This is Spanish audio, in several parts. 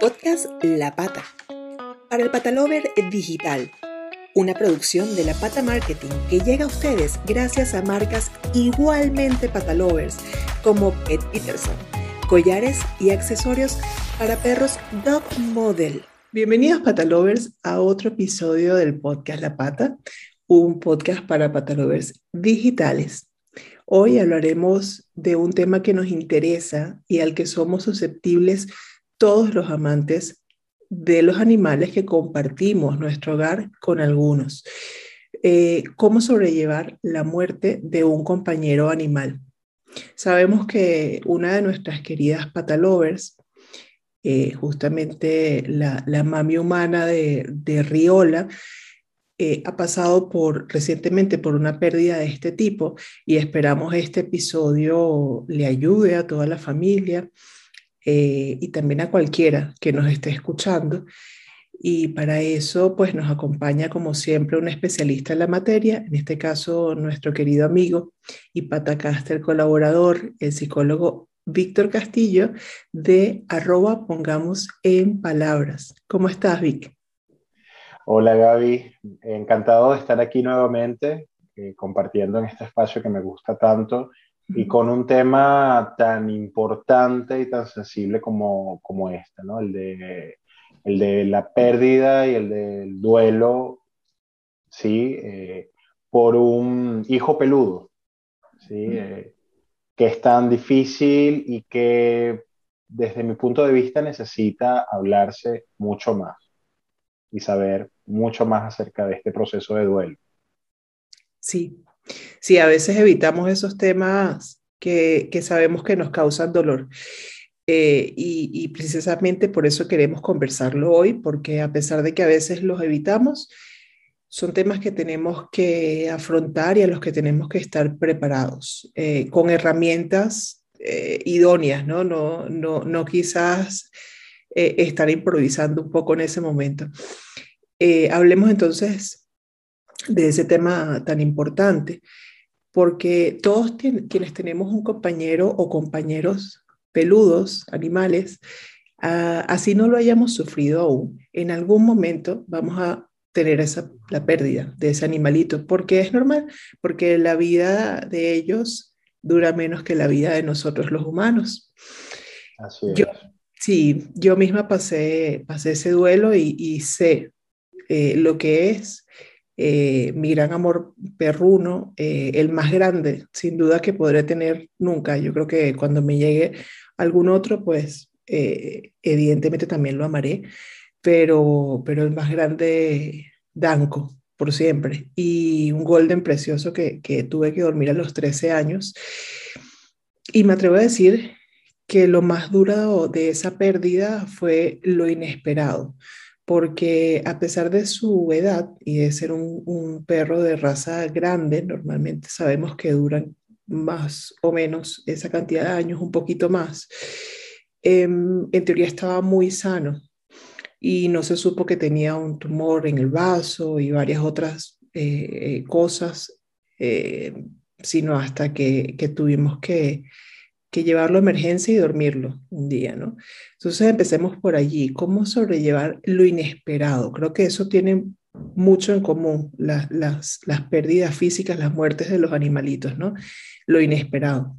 Podcast La Pata. Para el Patalover Digital. Una producción de La Pata Marketing que llega a ustedes gracias a marcas igualmente patalovers como Pet Peterson, collares y accesorios para perros Dog Model. Bienvenidos patalovers a otro episodio del podcast La Pata, un podcast para patalovers digitales. Hoy hablaremos de un tema que nos interesa y al que somos susceptibles todos los amantes de los animales que compartimos nuestro hogar con algunos. Eh, ¿Cómo sobrellevar la muerte de un compañero animal? Sabemos que una de nuestras queridas patalovers, eh, justamente la, mami humana de, Riola, eh, ha pasado por recientemente por una pérdida de este tipo y esperamos este episodio le ayude a toda la familia eh, y también a cualquiera que nos esté escuchando. Y para eso, pues nos acompaña como siempre un especialista en la materia, en este caso nuestro querido amigo y patacaster colaborador, el psicólogo Víctor Castillo de arroba pongamos en palabras. ¿Cómo estás, Vic? Hola, Gaby. Encantado de estar aquí nuevamente, eh, compartiendo en este espacio que me gusta tanto y con un tema tan importante y tan sensible como, como este, ¿no? El de, el de la pérdida y el del duelo, ¿sí? Eh, por un hijo peludo, ¿sí? Eh, que es tan difícil y que desde mi punto de vista necesita hablarse mucho más y saber mucho más acerca de este proceso de duelo. Sí, Sí, a veces evitamos esos temas que, sabemos que nos causan dolor. Eh, y, precisamente por eso queremos conversarlo hoy, porque a pesar de que a veces los evitamos, son temas que tenemos que afrontar y a los que tenemos que estar preparados, eh, con herramientas eh, idóneas, ¿no? No, no, no quizás estar improvisando un poco en ese momento. hablemos entonces de ese tema tan importante, porque todos quienes tenemos un compañero o compañeros peludos, animales, ah, así no lo hayamos sufrido aún, en algún momento vamos a tener esa, la pérdida de ese animalito, porque es normal, porque la vida de ellos dura menos que la vida de nosotros los humanos. Así es. Yo, sí, yo misma pasé, pasé ese duelo y, sé eh, lo que es eh, mi gran amor perruno, eh, el más grande, sin duda que podré tener nunca. Yo creo que cuando me llegue algún otro, pues eh, evidentemente también lo amaré, pero, pero el más grande, Danco, por siempre. Y un golden precioso que, que tuve que dormir a los 13 años. Y me atrevo a decir que lo más duro de esa pérdida fue lo inesperado porque a pesar de su edad y de ser un, perro de raza grande, normalmente sabemos que duran más o menos esa cantidad de años, un poquito más, em, en teoría estaba muy sano. Y no se supo que tenía un tumor en el vaso y varias otras eh, cosas, eh, sino hasta que tuvimos que, que llevarlo a emergencia y dormirlo un día, ¿no? Entonces empecemos por allí. ¿Cómo sobrellevar lo inesperado? Creo que eso tiene mucho en común, las, las, las pérdidas físicas, las muertes de los animalitos, ¿no? Lo inesperado.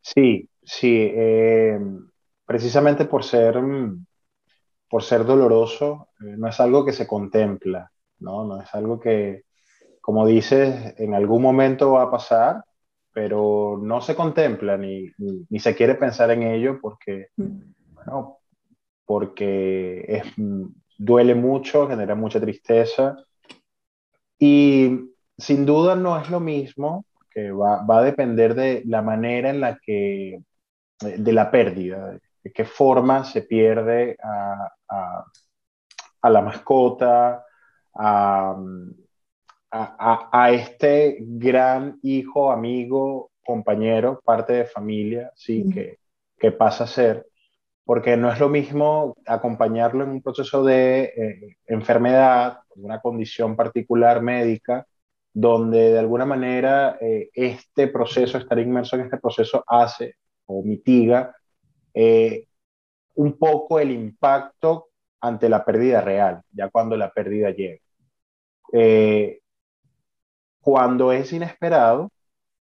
Sí, sí. Eh, precisamente por ser, por ser doloroso, eh, no es algo que se contempla, ¿no? No es algo que, como dices, en algún momento va a pasar pero no se contempla ni, ni, se quiere pensar en ello porque, mm. bueno, porque es, duele mucho, genera mucha tristeza y sin duda no es lo mismo, que va, va, a depender de la manera en la que, de la pérdida, de qué forma se pierde a, a, a la mascota, a, a, este gran hijo, amigo, compañero, parte de familia, ¿sí? que, que, pasa a ser, porque no es lo mismo acompañarlo en un proceso de eh, enfermedad, una condición particular médica, donde de alguna manera eh, este proceso, estar inmerso en este proceso hace o mitiga eh, un poco el impacto ante la pérdida real, ya cuando la pérdida llega. Eh, cuando es inesperado,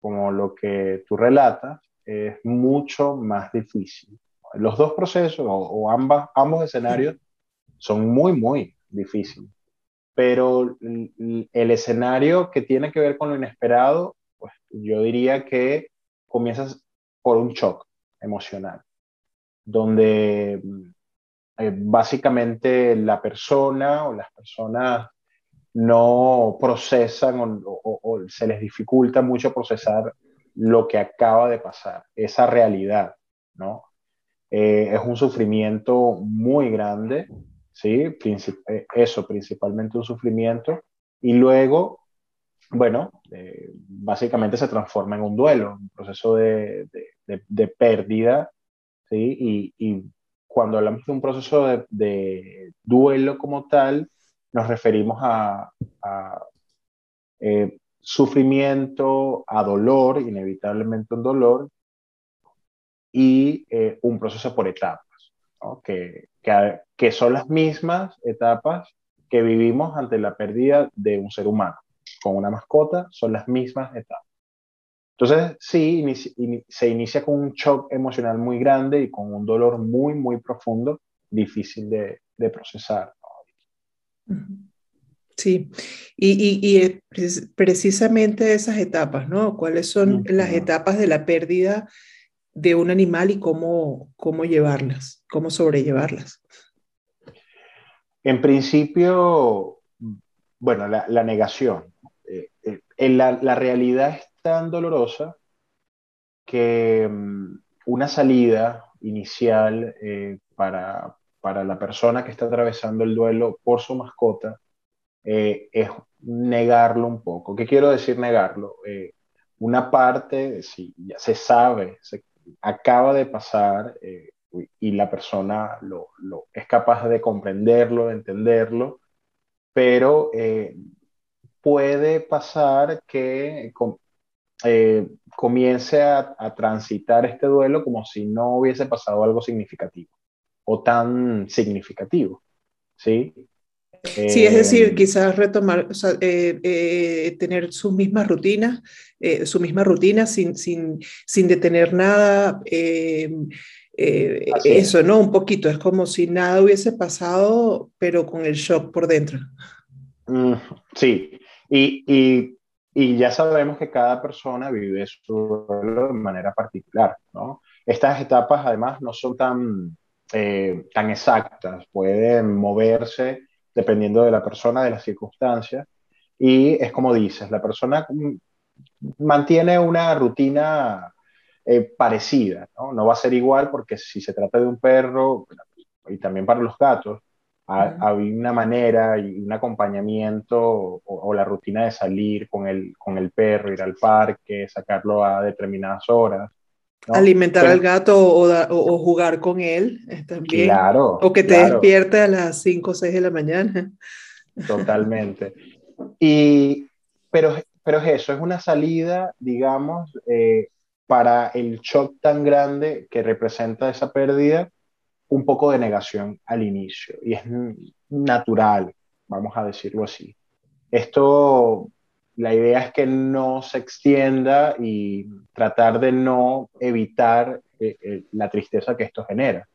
como lo que tú relatas, es mucho más difícil. Los dos procesos o, ambas, ambos escenarios son muy, muy difíciles. Pero el, escenario que tiene que ver con lo inesperado, pues yo diría que comienzas por un shock emocional, donde eh, básicamente la persona o las personas no procesan o, se les dificulta mucho procesar lo que acaba de pasar, esa realidad, ¿no? Eh, es un sufrimiento muy grande, ¿sí? Eh, eso, principalmente un sufrimiento. Y luego, bueno, eh, básicamente se transforma en un duelo, un proceso de, de, pérdida, ¿sí? Y, y, cuando hablamos de un proceso de, duelo como tal, nos referimos a, eh, sufrimiento, a dolor, inevitablemente un dolor, y eh, un proceso por etapas, que, que, son las mismas etapas que vivimos ante la pérdida de un ser humano. Con una mascota son las mismas etapas. Entonces, sí, se inicia con un shock emocional muy grande y con un dolor muy, muy profundo, difícil de, de procesar. Sí, y, precisamente esas etapas, ¿no? ¿Cuáles son las etapas de la pérdida de un animal y cómo, cómo llevarlas, cómo sobrellevarlas? En principio, bueno, la, negación. Eh, eh, la, la, realidad es tan dolorosa que mm, una salida inicial eh, para, para la persona que está atravesando el duelo por su mascota eh, es negarlo un poco. ¿Qué quiero decir negarlo? Eh, una parte, si ya se sabe, se acaba de pasar eh, y la persona lo, es capaz de comprenderlo, de entenderlo, pero puede pasar que comience a, a transitar este duelo como si no hubiese pasado algo significativo o tan significativo, ¿sí? Sí, es decir, eh, quizás retomar, o sea, eh, eh, tener sus mismas rutinas, su misma rutina sin, sin, sin detener nada. eso, ¿no? Un poquito, es como si nada hubiese pasado, pero con el shock por dentro. Mm, sí, y, y, y, ya sabemos que cada persona vive su duelo de manera particular, ¿no? Estas etapas además no son tan eh, tan exactas, pueden moverse dependiendo de la persona, de las circunstancias. Y es como dices, la persona mantiene una rutina eh, parecida, ¿no? ¿no? va a ser igual porque si se trata de un perro, y también para los gatos, hay una manera y un acompañamiento o, o, la rutina de salir con el, con el perro, ir al parque, sacarlo a determinadas horas. Alimentar al gato o, jugar con él eh, también. Claro. O que te despierte a las 5 o 6 de la mañana. Totalmente. Y, pero, pero es eso, es una salida, digamos, eh, para el shock tan grande que representa esa pérdida, un poco de negación al inicio. Y es natural, vamos a decirlo así. Esto la idea es que no se extienda y tratar de no evitar eh, eh, la tristeza que esto genera.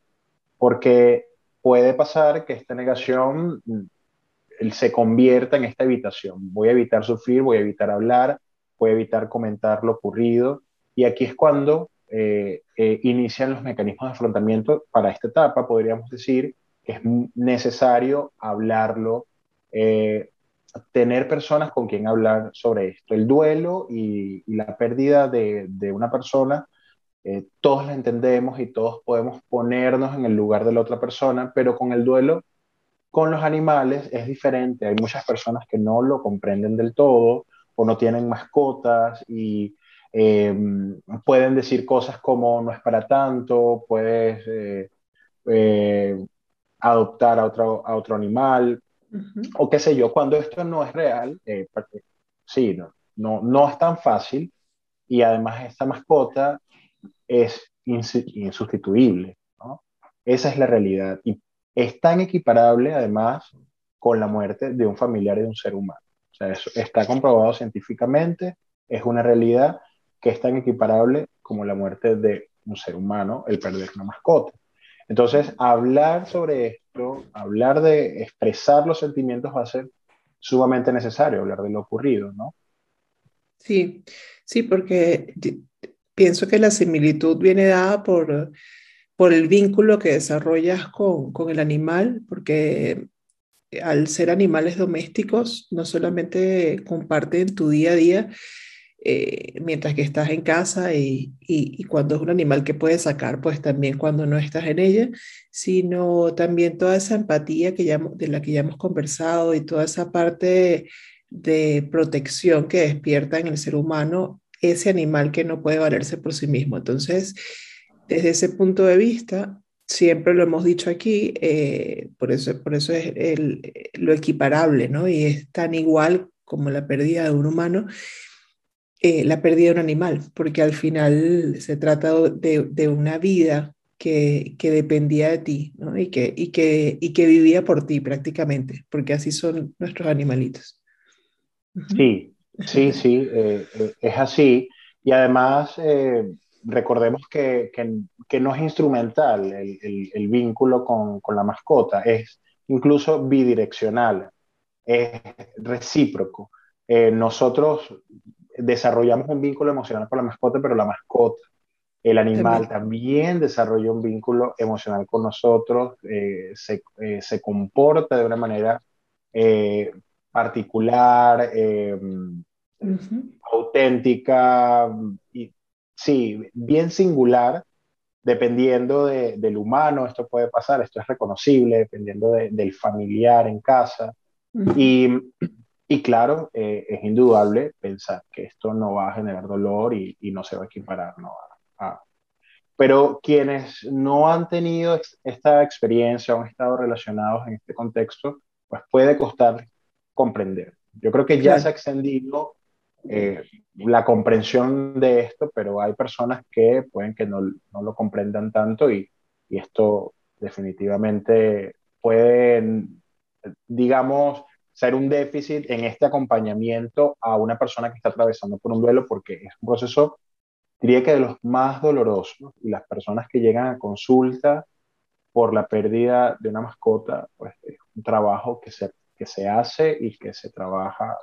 Porque puede pasar que esta negación mm, se convierta en esta evitación. Voy a evitar sufrir, voy a evitar hablar, voy a evitar comentar lo ocurrido. Y aquí es cuando eh, inician los mecanismos de afrontamiento para esta etapa. Podríamos decir que es necesario hablarlo, tener personas con quien hablar sobre esto. El duelo y, la pérdida de, una persona, eh, todos la entendemos y todos podemos ponernos en el lugar de la otra persona, pero con el duelo, con los animales es diferente. Hay muchas personas que no lo comprenden del todo o no tienen mascotas y em, pueden decir cosas como no es para tanto, puedes eh, eh, adoptar a otro, a otro animal, o qué sé yo, cuando esto no es real, eh, sí, no, no, no, es tan fácil y además esta mascota es insustituible. Esa es la realidad. Y es tan equiparable, además, con la muerte de un familiar de un ser humano. O sea, eso está comprobado científicamente, es una realidad que es tan equiparable como la muerte de un ser humano, el perder una mascota. Entonces, hablar sobre hablar de expresar los sentimientos va a ser sumamente necesario, hablar de lo ocurrido, ¿no? Sí, sí, porque pienso que la similitud viene dada por, por el vínculo que desarrollas con, con el animal, porque al ser animales domésticos, no solamente comparten tu día a día, eh, mientras que estás en casa y, cuando es un animal que puedes sacar, pues también cuando no estás en ella, sino también toda esa empatía que ya, de la que ya hemos conversado y toda esa parte de protección que despierta en el ser humano ese animal que no puede valerse por sí mismo. Entonces, desde ese punto de vista, siempre lo hemos dicho aquí, eh, por, eso, por eso es lo equiparable, ¿no? Y es tan igual como la pérdida de un humano eh, la pérdida de un animal, porque al final se trata de, una vida que, que, dependía de ti y, que, y, que, y que vivía por ti prácticamente, porque así son nuestros animalitos. Sí, sí, sí, eh, eh, es así. Y además, recordemos que, que, que, no es instrumental el, el, el vínculo con, con, la mascota, es incluso bidireccional, es recíproco. nosotros desarrollamos un vínculo emocional con la mascota, pero la mascota, el animal también, desarrolla un vínculo emocional con nosotros, eh, se, eh, se, comporta de una manera eh, particular, auténtica, y, sí, bien singular, dependiendo de, del humano, esto puede pasar, esto es reconocible, dependiendo de, del familiar en casa. Y y claro, eh, es indudable pensar que esto no va a generar dolor y, y no se va a equiparar. ¿no? Pero quienes no han tenido esta experiencia o han estado relacionados en este contexto, pues puede costar comprender. Yo creo que ya se ha extendido eh, la comprensión de esto, pero hay personas que pueden que no, no lo comprendan tanto y, y esto definitivamente puede, digamos, ser un déficit en este acompañamiento a una persona que está atravesando por un duelo, porque es un proceso, diría que de los más dolorosos. Y las personas que llegan a consulta por la pérdida de una mascota, pues es un trabajo que se, que se hace y que se trabaja,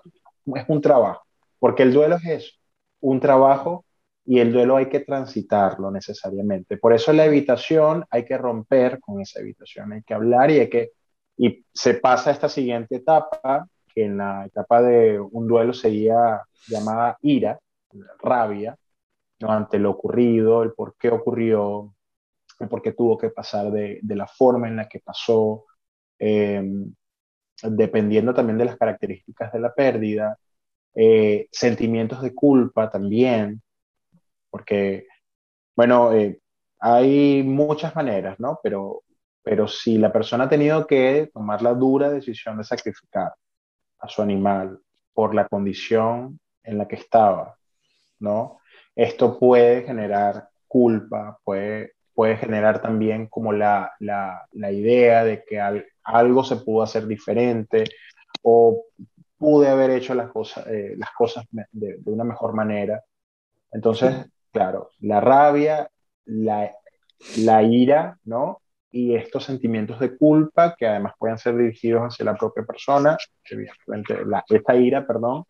es un trabajo, porque el duelo es eso, un trabajo y el duelo hay que transitarlo necesariamente. Por eso la evitación hay que romper con esa evitación, hay que hablar y hay que y se pasa a esta siguiente etapa, que en la etapa de un duelo sería llamada ira, rabia, ¿no? ante lo ocurrido, el por qué ocurrió, el por qué tuvo que pasar de, de la forma en la que pasó, eh, dependiendo también de las características de la pérdida, eh, sentimientos de culpa también, porque, bueno, eh, hay muchas maneras, ¿no? Pero pero si la persona ha tenido que tomar la dura decisión de sacrificar a su animal por la condición en la que estaba, ¿no? Esto puede generar culpa, puede, puede generar también como la, la, la idea de que algo se pudo hacer diferente o pude haber hecho las, cosas eh, las cosas de, de, una mejor manera. Entonces, claro, la rabia, la, la ira, ¿no? Y estos sentimientos de culpa que además pueden ser dirigidos hacia la propia persona, evidentemente esta ira, perdón,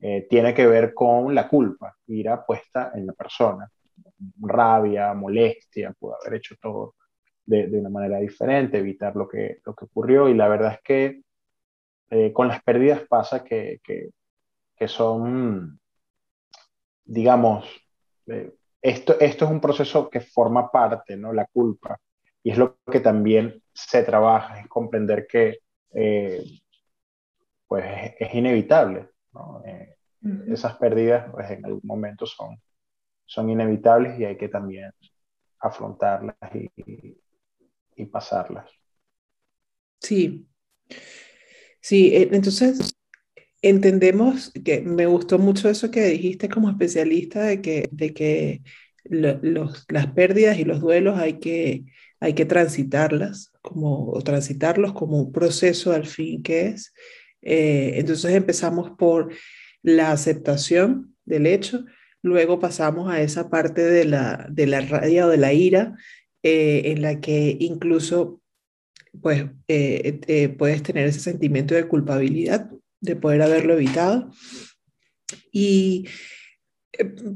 eh, tiene que ver con la culpa, ira puesta en la persona, rabia, molestia, pudo haber hecho todo de, de, una manera diferente, evitar lo que, lo que ocurrió y la verdad es que eh, con las pérdidas pasa que, que, que son, digamos, eh, esto, esto es un proceso que forma parte, ¿no? La culpa y es lo que también se trabaja, es comprender que eh, pues es, inevitable. ¿no? Eh, esas pérdidas pues, en algún momento son, son inevitables y hay que también afrontarlas y, y pasarlas. Sí, sí, eh, entonces entendemos que me gustó mucho eso que dijiste como especialista de que, de que los, las pérdidas y los duelos hay que hay que transitarlas, como, o transitarlos como un proceso al fin que es. Eh, entonces empezamos por la aceptación del hecho, luego pasamos a esa parte de la, de la rabia o de la ira, eh, en la que incluso pues, eh, puedes tener ese sentimiento de culpabilidad de poder haberlo evitado. Y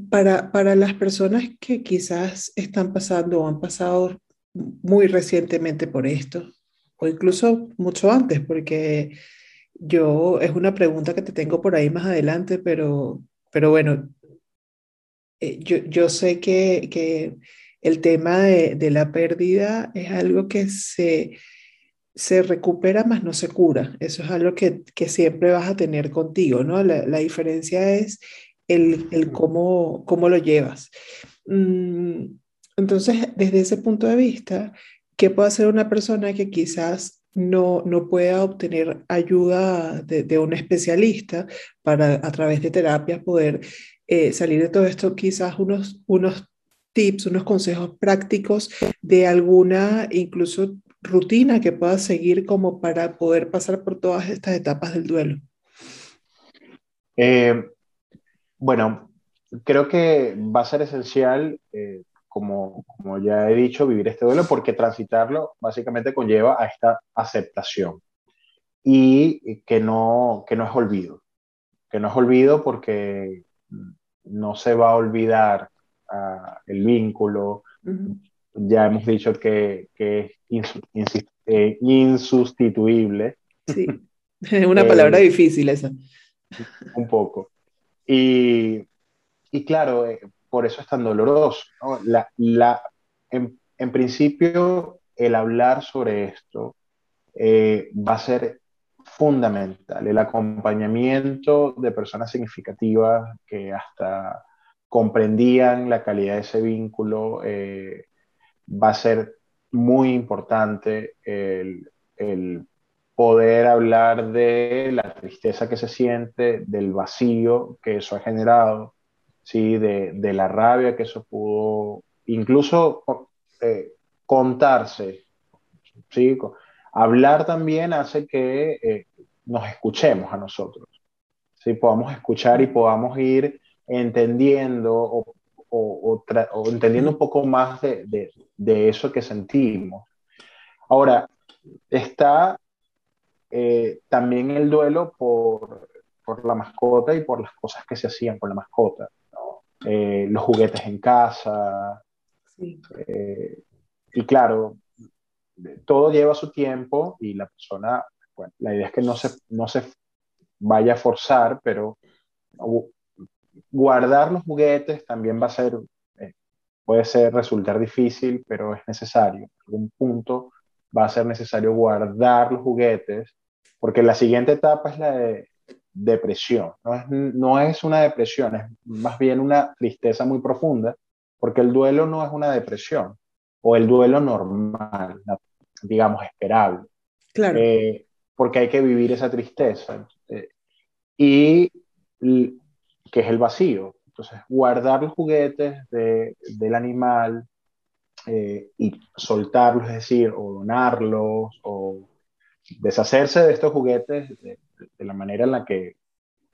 para, para las personas que quizás están pasando o han pasado muy recientemente por esto, o incluso mucho antes, porque yo, es una pregunta que te tengo por ahí más adelante, pero, pero bueno, eh, yo, yo, sé que, que el tema de, de, la pérdida es algo que se, se recupera más no se cura. Eso es algo que, que siempre vas a tener contigo, ¿no? La, la diferencia es el, el, cómo, cómo lo llevas. Mm, entonces, desde ese punto de vista, ¿qué puede hacer una persona que quizás no, no pueda obtener ayuda de, un especialista para a través de terapia poder eh, salir de todo esto, quizás unos, unos tips, unos consejos prácticos de alguna incluso rutina que pueda seguir como para poder pasar por todas estas etapas del duelo? Eh, bueno, creo que va a ser esencial eh, como, como ya he dicho, vivir este duelo porque transitarlo básicamente conlleva a esta aceptación y que no, que no es olvido, que no es olvido porque no se va a olvidar uh, el vínculo. Ya hemos dicho que, que es eh, insustituible. Sí, es una palabra eh, difícil esa. Un poco. Y, y claro, eh, por eso es tan doloroso. En, principio, el hablar sobre esto eh, va a ser fundamental. El acompañamiento de personas significativas que hasta comprendían la calidad de ese vínculo eh, va a ser muy importante el poder hablar de la tristeza que se siente, del vacío que eso ha generado, ¿sí? de, de la rabia que eso pudo, incluso eh, contarse, ¿sí? hablar también hace que eh, nos escuchemos a nosotros, ¿sí? podamos escuchar y podamos ir entendiendo o, o, entendiendo un poco más de, de, de, eso que sentimos. Ahora, está eh, también el duelo por, por la mascota y por las cosas que se hacían con la mascota. Eh, los juguetes en casa. Eh, y claro, todo lleva su tiempo y la persona, bueno, la idea es que no se, no se vaya a forzar, pero guardar los juguetes también va a ser, eh, puede ser resultar difícil, pero es necesario. En algún punto va a ser necesario guardar los juguetes, porque la siguiente etapa es la de depresión. No es, no es una depresión, es más bien una tristeza muy profunda, porque el duelo no es una depresión, o el duelo normal, digamos, esperable. Claro. Eh, porque hay que vivir esa tristeza. Eh, y que es el vacío. Entonces, guardar los juguetes de, del animal eh, y soltarlos, es decir, o donarlos, o deshacerse de estos juguetes de, de la manera en la que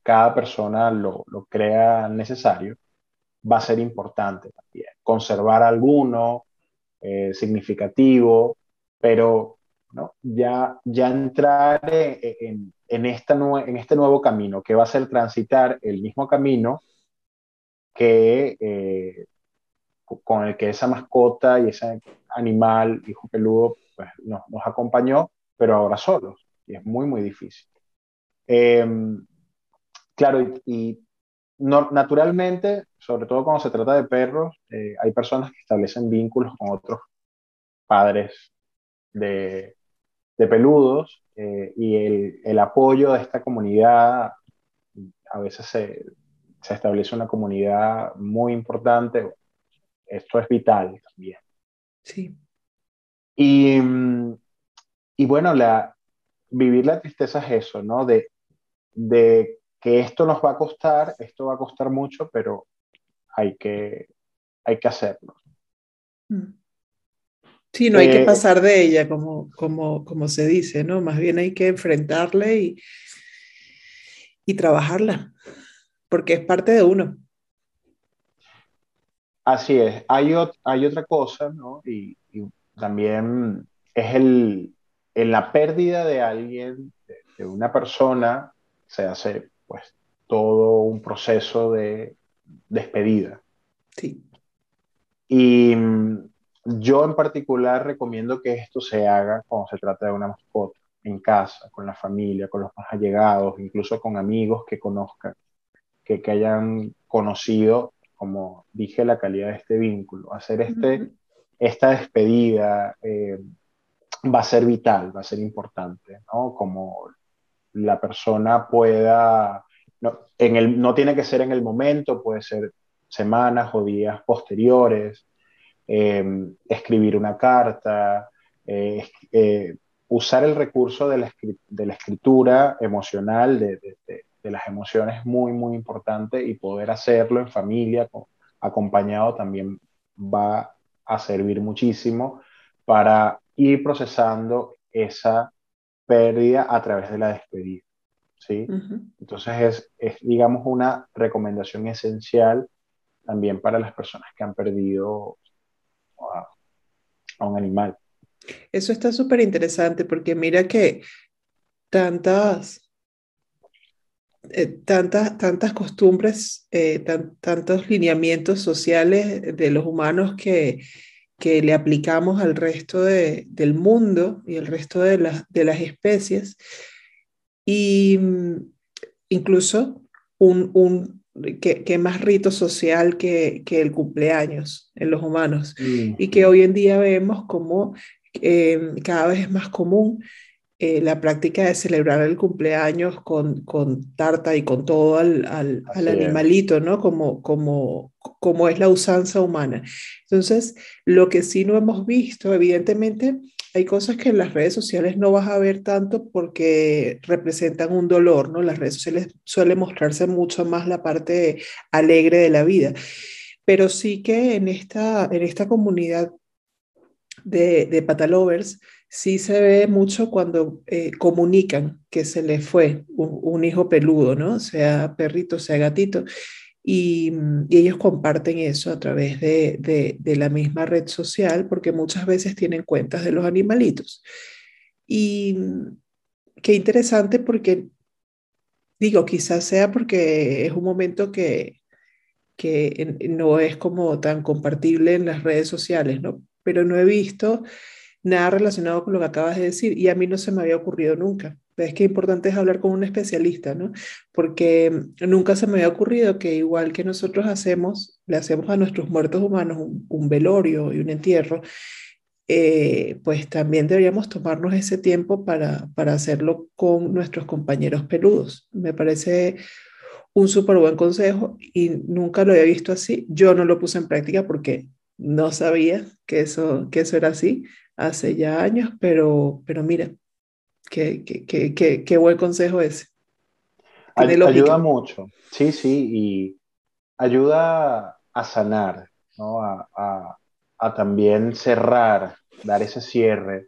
cada persona lo, lo, crea necesario, va a ser importante también. Conservar alguno eh, significativo, pero ¿no? ya, ya entrar en, en, esta en este nuevo camino, que va a ser transitar el mismo camino que eh, con el que esa mascota y ese animal, hijo peludo, pues, nos, nos acompañó, pero ahora solos. Y es muy, muy difícil. Em, claro, y, no, naturalmente, sobre todo cuando se trata de perros, eh, hay personas que establecen vínculos con otros padres de, de peludos eh, y el, el, apoyo de esta comunidad, a veces se, se, establece una comunidad muy importante. Esto es vital también. Sí. Y, y bueno, la, vivir la tristeza es eso, ¿no? De, de que esto nos va a costar, esto va a costar mucho, pero hay que, hay que hacerlo. Mm. Sí, no hay que pasar de ella, como, como, como se dice, ¿no? Más bien hay que enfrentarle y, y trabajarla, porque es parte de uno. Así es. Hay, hay otra cosa, ¿no? Y, también es el, en la pérdida de alguien, de, una persona, se hace pues todo un proceso de despedida. Sí. Y mm, yo en particular recomiendo que esto se haga cuando se trata de una mascota, en casa, con la familia, con los más allegados, incluso con amigos que conozcan, que, que hayan conocido como dije, la calidad de este vínculo. Hacer este, esta despedida eh, va a ser vital, va a ser importante, ¿no? Como la persona pueda, no, en el, no tiene que ser en el momento, puede ser semanas o días posteriores, eh, escribir una carta, eh, usar el recurso de la, escritura emocional, de, las emociones es muy, muy importante y poder hacerlo en familia, acompañado, también va a servir muchísimo para ir procesando esa pérdida a través de la despedida. ¿sí? Entonces es, es, digamos, una recomendación esencial también para las personas que han perdido a un animal. Eso está súper interesante porque mira que tantas eh, tantas, tantas costumbres, eh, tantos lineamientos sociales de los humanos que, que le aplicamos al resto de, del mundo y el resto de, de las especies. Y mm, incluso un, un que, más rito social que, que, el cumpleaños en los humanos. Y que hoy en día vemos como eh, cada vez es más común eh, la práctica de celebrar el cumpleaños con, con tarta y con todo al, al, animalito, ¿no? Como, como, como es la usanza humana. Entonces, lo que sí no hemos visto, evidentemente, hay cosas que en las redes sociales no vas a ver tanto porque representan un dolor, ¿no? Las redes sociales suelen mostrarse mucho más la parte alegre de la vida, pero sí que en esta, en esta comunidad de, de patalovers sí se ve mucho cuando eh, comunican que se les fue un, hijo peludo, ¿no? Sea perrito, sea gatito. Y, ellos comparten eso a través de, la misma red social porque muchas veces tienen cuentas de los animalitos. Y qué interesante porque, digo, quizás sea porque es un momento que, que no es como tan compartible en las redes sociales, ¿no? Pero no he visto nada relacionado con lo que acabas de decir y a mí no se me había ocurrido nunca. Es que importante es hablar con un especialista, ¿no? Porque nunca se me había ocurrido que igual que nosotros hacemos, le hacemos a nuestros muertos humanos un, velorio y un entierro, eh, pues también deberíamos tomarnos ese tiempo para, para hacerlo con nuestros compañeros peludos. Me parece un súper buen consejo y nunca lo había visto así. Yo no lo puse en práctica porque no sabía que eso, que eso era así, hace ya años, pero, pero mira, qué, qué, qué, qué buen consejo ese. ayuda mucho, sí, sí, y ayuda a sanar, ¿no? a, a, a también cerrar, dar ese cierre.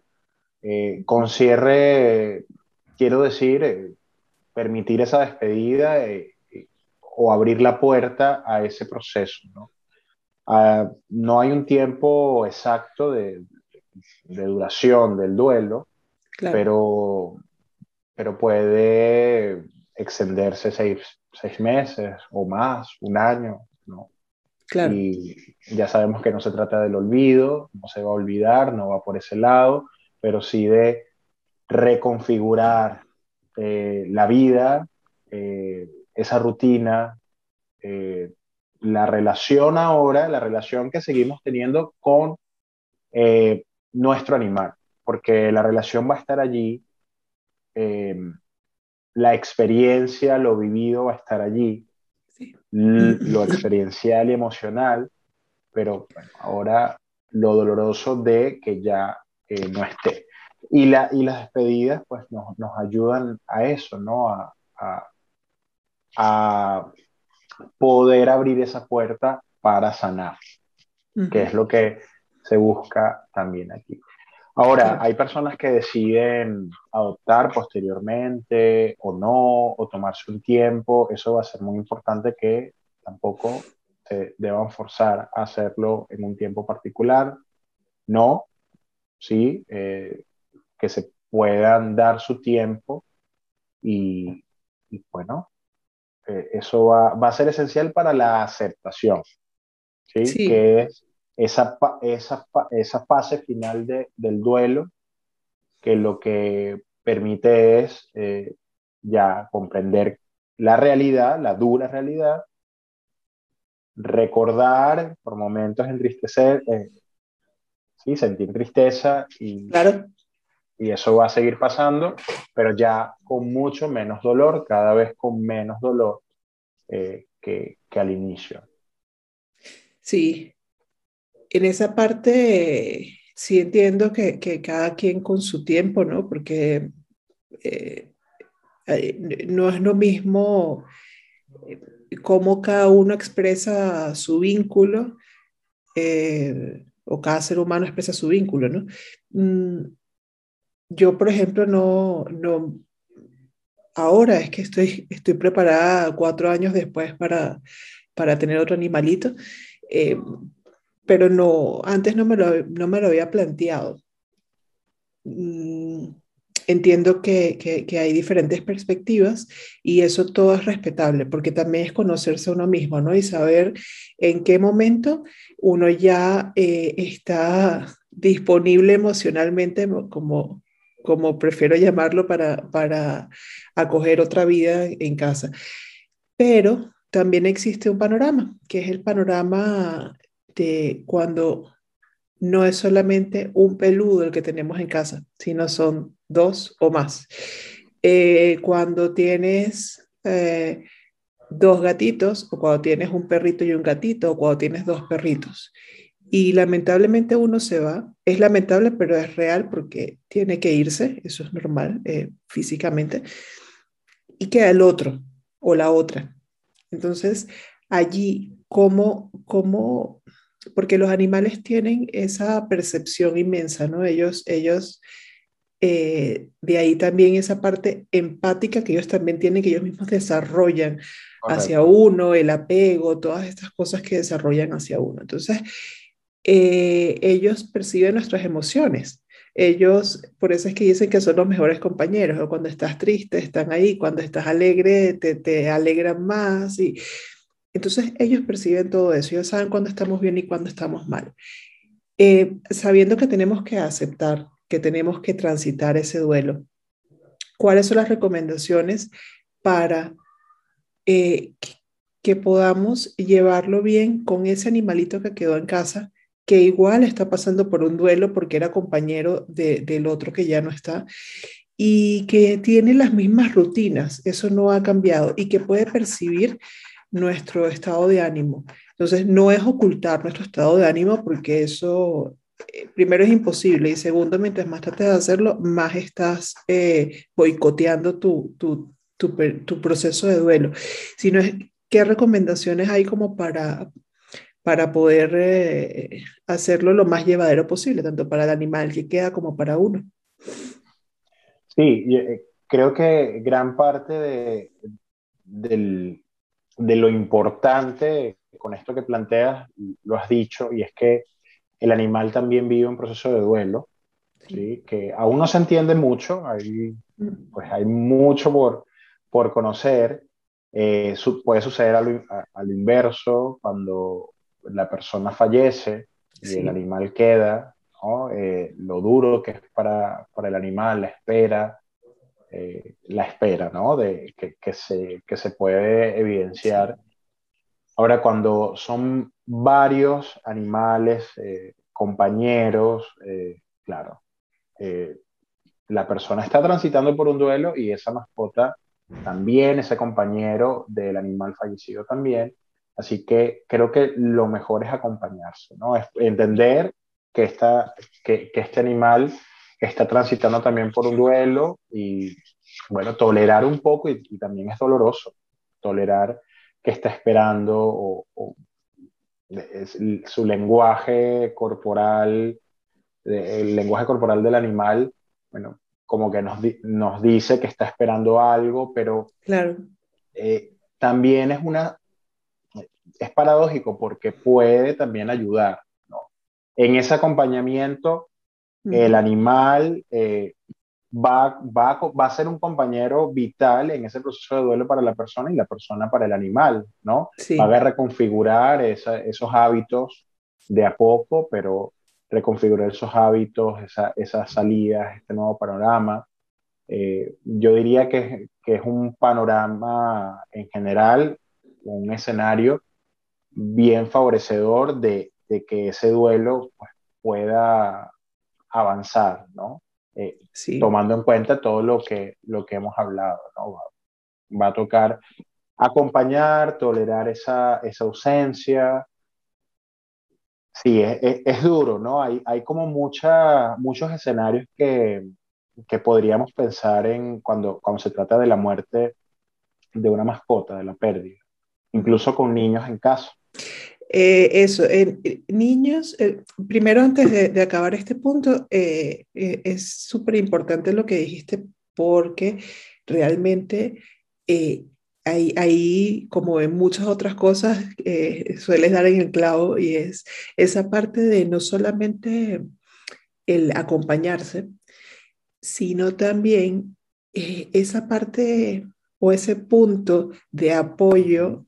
Eh, con cierre, quiero decir, eh, permitir esa despedida eh, o abrir la puerta a ese proceso. ¿no? Ah, no hay un tiempo exacto de, de duración del duelo, pero, pero puede extenderse seis, seis, meses o más, un año, ¿no? Claro. Y ya sabemos que no se trata del olvido, no se va a olvidar, no va por ese lado, pero sí de reconfigurar eh, la vida, eh, esa rutina, eh, la relación ahora, la relación que seguimos teniendo con nuestro animal, porque la relación va a estar allí, eh, la experiencia, lo vivido va a estar allí, lo experiencial y emocional, pero ahora lo doloroso de que ya eh, no esté. Y, la, y las despedidas pues nos, nos ayudan a eso, ¿no? A, a, a, poder abrir esa puerta para sanar, que es lo que se busca también aquí. Ahora, hay personas que deciden adoptar posteriormente o no, o tomarse un tiempo. Eso va a ser muy importante que tampoco se deban forzar a hacerlo en un tiempo particular. No, sí, eh, que se puedan dar su tiempo y, bueno, eh, eso va, va, a ser esencial para la aceptación, ¿sí? sí. Que es esa, esa, esa fase final de, del duelo que lo que permite es eh, ya comprender la realidad, la dura realidad, recordar por momentos entristecer, eh, sí, sentir tristeza y, claro. y eso va a seguir pasando, pero ya con mucho menos dolor, cada vez con menos dolor eh, que, que al inicio. Sí, en esa parte sí entiendo que, cada quien con su tiempo, ¿no? Porque eh, no es lo mismo eh, cómo cada uno expresa su vínculo eh, o cada ser humano expresa su vínculo, ¿no? Mm, yo, por ejemplo, no, no, ahora es que estoy, estoy preparada cuatro años después para, para tener otro animalito, pero no, antes no me lo, no me lo había planteado. Mm, entiendo que, que, hay diferentes perspectivas y eso todo es respetable, porque también es conocerse a uno mismo, ¿no? Y saber en qué momento uno ya eh, está disponible emocionalmente, como, como prefiero llamarlo, para, para acoger otra vida en casa. Pero también existe un panorama, que es el panorama de cuando no es solamente un peludo el que tenemos en casa, sino son dos o más. Eh, cuando tienes eh, dos gatitos, o cuando tienes un perrito y un gatito, o cuando tienes dos perritos, y lamentablemente uno se va, es lamentable, pero es real porque tiene que irse, eso es normal eh, físicamente, y queda el otro o la otra. Entonces, allí, ¿cómo, cómo porque los animales tienen esa percepción inmensa, ¿no? Ellos, ellos, eh, de ahí también esa parte empática que ellos también tienen, que ellos mismos desarrollan hacia uno, el apego, todas estas cosas que desarrollan hacia uno. Entonces, eh, ellos perciben nuestras emociones. Ellos, por eso es que dicen que son los mejores compañeros, o cuando estás triste, están ahí, cuando estás alegre, te, te alegran más, y entonces ellos perciben todo eso, ellos saben cuándo estamos bien y cuándo estamos mal. Eh, sabiendo que tenemos que aceptar, que tenemos que transitar ese duelo, ¿cuáles son las recomendaciones para eh, que, podamos llevarlo bien con ese animalito que quedó en casa, que igual está pasando por un duelo porque era compañero del otro que ya no está? y que tiene las mismas rutinas, eso no ha cambiado y que puede percibir nuestro estado de ánimo. Entonces, no es ocultar nuestro estado de ánimo porque eso, eh, primero, es imposible y segundo, mientras más trates de hacerlo, más estás eh, boicoteando tu, tu, tu, proceso de duelo. Sino es, ¿qué recomendaciones hay como para, para poder eh, hacerlo lo más llevadero posible, tanto para el animal que queda como para uno? Sí, creo que gran parte de, del, de lo importante con esto que planteas, lo has dicho, y es que el animal también vive un proceso de duelo, ¿sí? que aún no se entiende mucho, hay, pues hay mucho por, por conocer. Eh, puede suceder a lo, inverso, cuando la persona fallece y el animal queda, ¿no? Eh, lo duro que es para, para el animal, la espera, eh, la espera, ¿no? De, que, que, se, que se puede evidenciar. Ahora, cuando son varios animales, eh, compañeros, eh, claro, la persona está transitando por un duelo y esa mascota también, ese compañero del animal fallecido también. Así que creo que lo mejor es acompañarse, ¿no? Es entender que, esta, que, que este animal está transitando también por un duelo y, bueno, tolerar un poco y, también es doloroso, tolerar que está esperando o, su lenguaje corporal, el lenguaje corporal del animal, bueno, como que nos, nos dice que está esperando algo, pero claro. Eh, también es una, es paradójico porque puede también ayudar, ¿no? En ese acompañamiento, el animal eh, va, va, va, a ser un compañero vital en ese proceso de duelo para la persona y la persona para el animal, ¿no? Va a reconfigurar esos hábitos de a poco, pero reconfigurar esos hábitos, esa, esas salidas, este nuevo panorama. Eh, yo diría que, que, es un panorama en general, un escenario bien favorecedor de, de que ese duelo pues, pueda avanzar, ¿no? Eh, tomando en cuenta todo lo que, lo que hemos hablado, ¿no? Va, a tocar acompañar, tolerar esa, esa ausencia, Sí, es, duro, ¿no? Hay, hay como mucha, muchos escenarios que, que, podríamos pensar en cuando, cuando se trata de la muerte de una mascota, de la pérdida, incluso con niños en casa. Eh, eso, niños, primero antes de, acabar este punto, eh, eh, es súper importante lo que dijiste porque realmente ahí, como en muchas otras cosas, eh, sueles dar en el clavo y es esa parte de no solamente el acompañarse, sino también eh, esa parte o ese punto de apoyo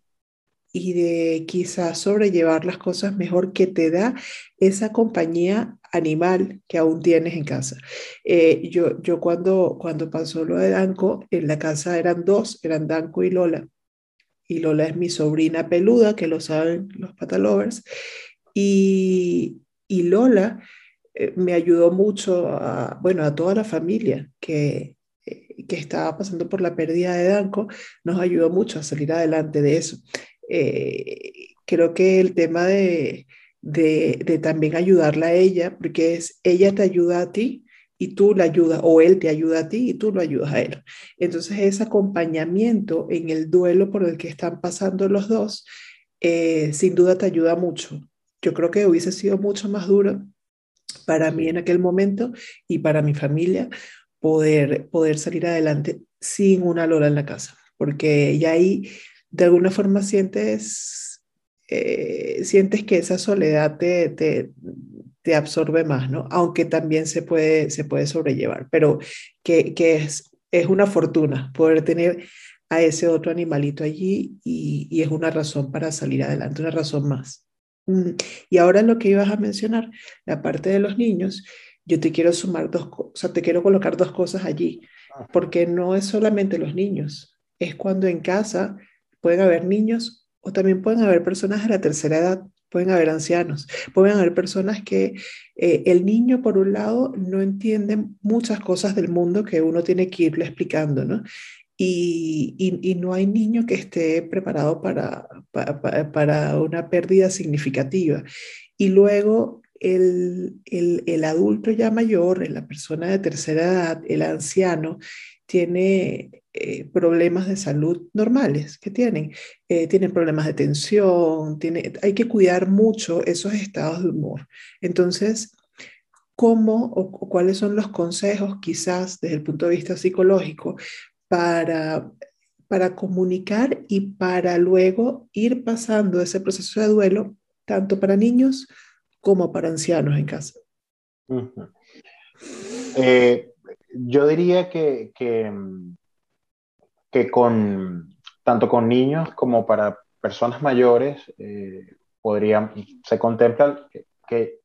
y de quizás sobrellevar las cosas mejor que te da esa compañía animal que aún tienes en casa. Eh, yo, yo cuando, cuando pasó lo de Danco, en la casa eran dos, eran Danco y Lola. Y Lola es mi sobrina peluda, que lo saben los patalovers. Y, y Lola eh, me ayudó mucho, a, bueno, a toda la familia que, eh, que estaba pasando por la pérdida de Danco, nos ayudó mucho a salir adelante de eso. Creo que el tema de, de, también ayudarla a ella, porque es ella te ayuda a ti y tú la ayudas, o él te ayuda a ti y tú lo ayudas a él. Entonces, ese acompañamiento en el duelo por el que están pasando los dos, eh, sin duda te ayuda mucho. Yo creo que hubiese sido mucho más duro para mí en aquel momento y para mi familia poder, poder salir adelante sin una Lola en la casa, porque ya ahí de alguna forma sientes eh, sientes que esa soledad te, te, te, absorbe más, ¿no? Aunque también se puede, se puede sobrellevar, pero que, que es, es una fortuna poder tener a ese otro animalito allí y, y, es una razón para salir adelante, una razón más. Mm, y ahora lo que ibas a mencionar, la parte de los niños, yo te quiero sumar dos, sea, te quiero colocar dos cosas allí, ah. porque no es solamente los niños, es cuando en casa pueden haber niños o también pueden haber personas de la tercera edad, pueden haber ancianos, pueden haber personas que eh, el niño, por un lado, no entiende muchas cosas del mundo que uno tiene que irle explicando, ¿no? Y, y, no hay niño que esté preparado para, para, para una pérdida significativa. Y luego el, el, el, adulto ya mayor, la persona de tercera edad, el anciano, tiene eh, problemas de salud normales que tienen. Eh, tienen problemas de tensión, tiene, hay que cuidar mucho esos estados de humor. Entonces, ¿cómo o, cuáles son los consejos quizás desde el punto de vista psicológico para, para comunicar y para luego ir pasando ese proceso de duelo, tanto para niños como para ancianos en casa? Yo diría que, que, que, con, tanto con niños como para personas mayores eh, podrían, se contempla que,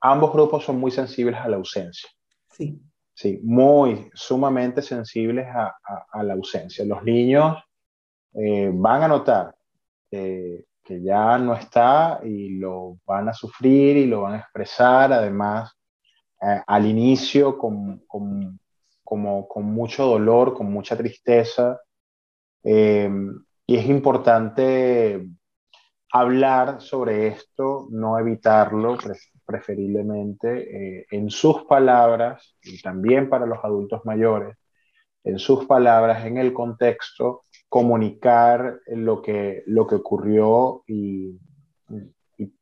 ambos grupos son muy sensibles a la ausencia. Sí. Sí, muy sumamente sensibles a, a, la ausencia. Los niños eh, van a notar que ya no está y lo van a sufrir y lo van a expresar, además, eh, al inicio con, con, como con mucho dolor, con mucha tristeza. Eh, y es importante hablar sobre esto, no evitarlo, preferiblemente eh, en sus palabras y también para los adultos mayores, en sus palabras, en el contexto, comunicar lo que, lo que ocurrió y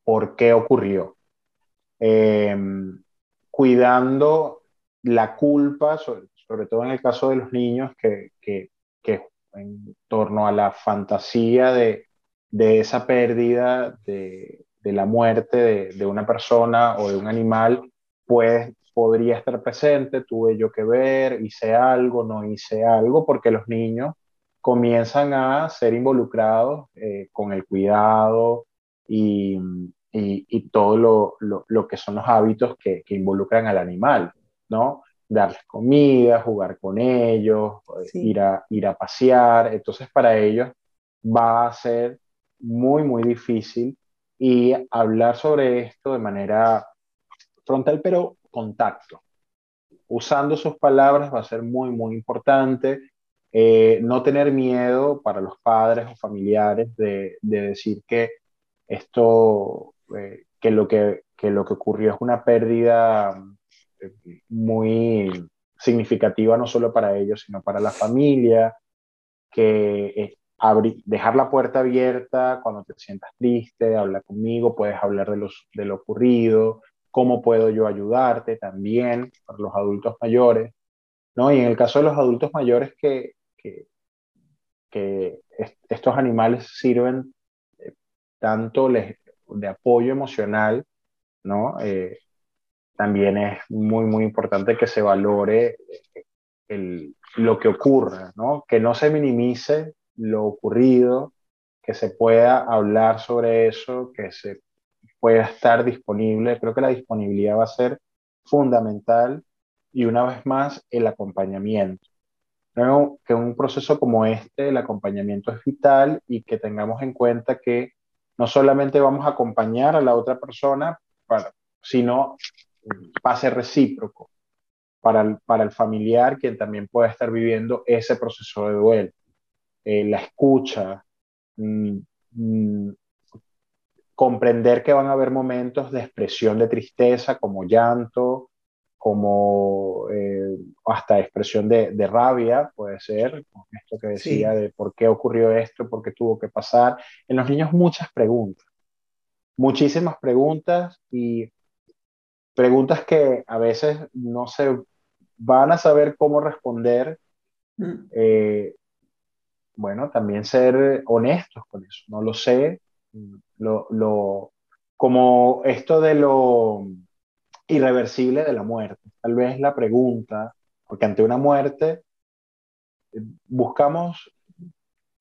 por qué ocurrió. Em, cuidando la culpa, todo en el caso de los niños, que, que, que en torno a la fantasía de, de esa pérdida, de, de la muerte de, de, una persona o de un animal, pues podría estar presente, tuve yo que ver, hice algo, no hice algo, porque los niños comienzan a ser involucrados eh, con el cuidado y, y, y todo lo, lo, lo, que son los hábitos que, que, involucran al animal, ¿no? Darles comida, jugar con ellos, sí. ir, a, ir a pasear. Entonces, para ellos va a ser muy, muy difícil y hablar sobre esto de manera frontal, pero contacto. Usando sus palabras va a ser muy, muy importante. Eh, no tener miedo para los padres o familiares de, de decir que esto, eh, que, lo que, que, lo que ocurrió es una pérdida eh, muy significativa no solo para ellos, sino para la familia, que abrir, dejar la puerta abierta cuando te sientas triste, habla conmigo, puedes hablar de, los, de lo ocurrido, cómo puedo yo ayudarte también para los adultos mayores, ¿no? Y en el caso de los adultos mayores que, que, que est estos animales sirven eh, tanto les, de apoyo emocional, ¿no? Eh, también es muy, muy importante que se valore el, lo que ocurra, ¿no? Que no se minimice lo ocurrido, que se pueda hablar sobre eso, que se pueda estar disponible. Creo que la disponibilidad va a ser fundamental y una vez más el acompañamiento. Creo que un proceso como este, el acompañamiento es vital y que tengamos en cuenta que no solamente vamos a acompañar a la otra persona, para, sino pase recíproco para el, para el familiar, quien también pueda estar viviendo ese proceso de duelo. Eh, la escucha, mmm, mmm, comprender que van a haber momentos de expresión de tristeza, como llanto, como eh, hasta expresión de, de, rabia, puede ser, esto que decía sí. de por qué ocurrió esto, por qué tuvo que pasar. En los niños muchas preguntas, muchísimas preguntas y preguntas que a veces no se van a saber cómo responder. Mm. Eh, bueno, también ser honestos con eso. No lo sé, lo, lo, como esto de lo irreversible de la muerte. Tal vez la pregunta, porque ante una muerte buscamos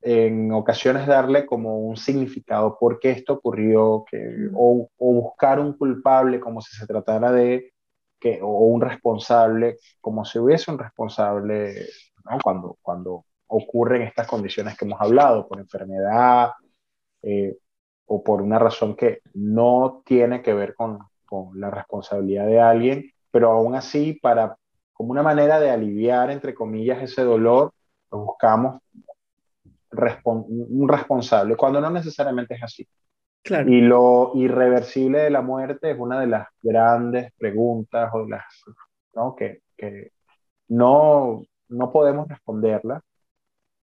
en ocasiones darle como un significado, por qué esto ocurrió, que, o, o, buscar un culpable como si se tratara de, que, o un responsable, como si hubiese un responsable ¿no? cuando, cuando ocurren estas condiciones que hemos hablado, por enfermedad, eh, o por una razón que no tiene que ver con, con la responsabilidad de alguien, pero aún así, para, como una manera de aliviar, entre comillas, ese dolor, buscamos respon un responsable, cuando no necesariamente es así. Claro. Y lo irreversible de la muerte es una de las grandes preguntas o las ¿no? que, que no, no podemos responderla.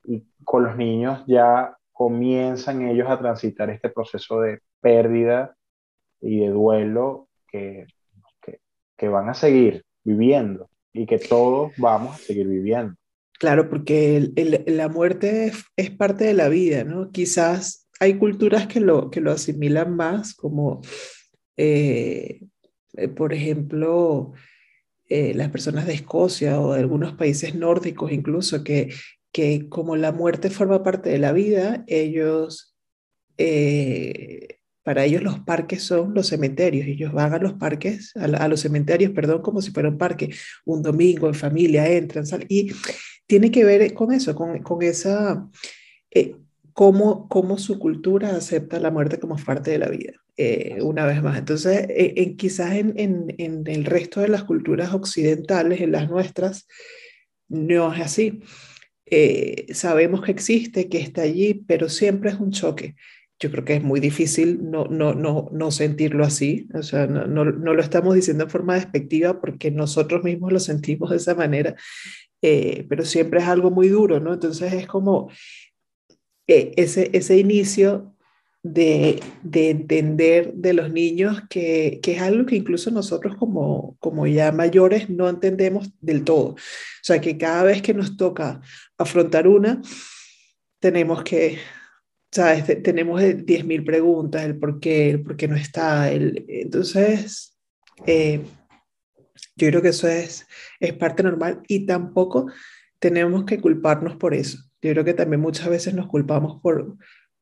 Y con los niños ya comienzan ellos a transitar este proceso de pérdida y de duelo que, que, que, van a seguir viviendo y que todos vamos a seguir viviendo. Claro, porque la muerte es, parte de la vida, ¿no? Quizás hay culturas que lo, que lo asimilan más, como, eh, eh, por ejemplo, eh, las personas de Escocia o de algunos países nórdicos incluso, que que como la muerte forma parte de la vida, ellos, para ellos los parques son los cementerios, ellos van a los parques, a, a, los cementerios, perdón, como si fuera un parque, un domingo en familia, entran, salen, y tiene que ver con eso, con, con esa, eh, cómo, cómo su cultura acepta la muerte como parte de la vida. Eh, una vez más. Entonces, eh, en, quizás en, en, en, el resto de las culturas occidentales, en las nuestras, no es así eh, sabemos que existe, que está allí, pero siempre es un choque. Yo creo que es muy difícil no, no, no, no sentirlo así, o sea, no, no, no, lo estamos diciendo en forma despectiva porque nosotros mismos lo sentimos de esa manera, eh, pero siempre es algo muy duro, ¿no? Entonces es como eh, ese, ese inicio de, entender de los niños que, es algo que incluso nosotros como, como ya mayores no entendemos del todo. O sea, que cada vez que nos toca afrontar una, tenemos que, ¿sabes? Tenemos 10.000 preguntas, el por qué, el por qué no está. El, entonces, eh, yo creo que eso es, es parte normal y tampoco tenemos que culparnos por eso. Yo creo que también muchas veces nos culpamos por,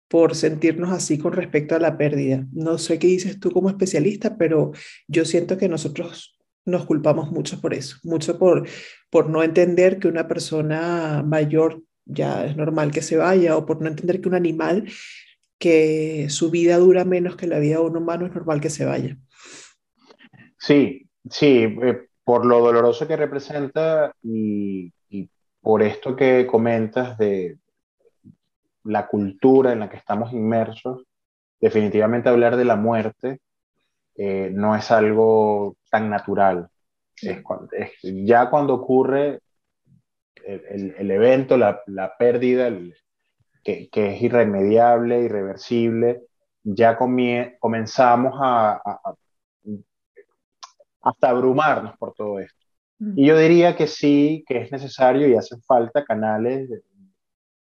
por sentirnos así con respecto a la pérdida. No sé qué dices tú como especialista, pero yo siento que nosotros nos culpamos mucho por eso, mucho por, por no entender que una persona mayor ya es normal que se vaya o por no entender que un animal que su vida dura menos que la vida de un humano es normal que se vaya. Sí, sí, eh, por lo doloroso que representa y, y por esto que comentas de, la cultura en la que estamos inmersos, definitivamente hablar de la muerte eh, no es algo tan natural. Es, ya cuando ocurre el, evento, la, pérdida, que, es irremediable, irreversible, ya comenzamos a, hasta abrumarnos por todo esto. Y yo diría que sí, que es necesario y hacen falta canales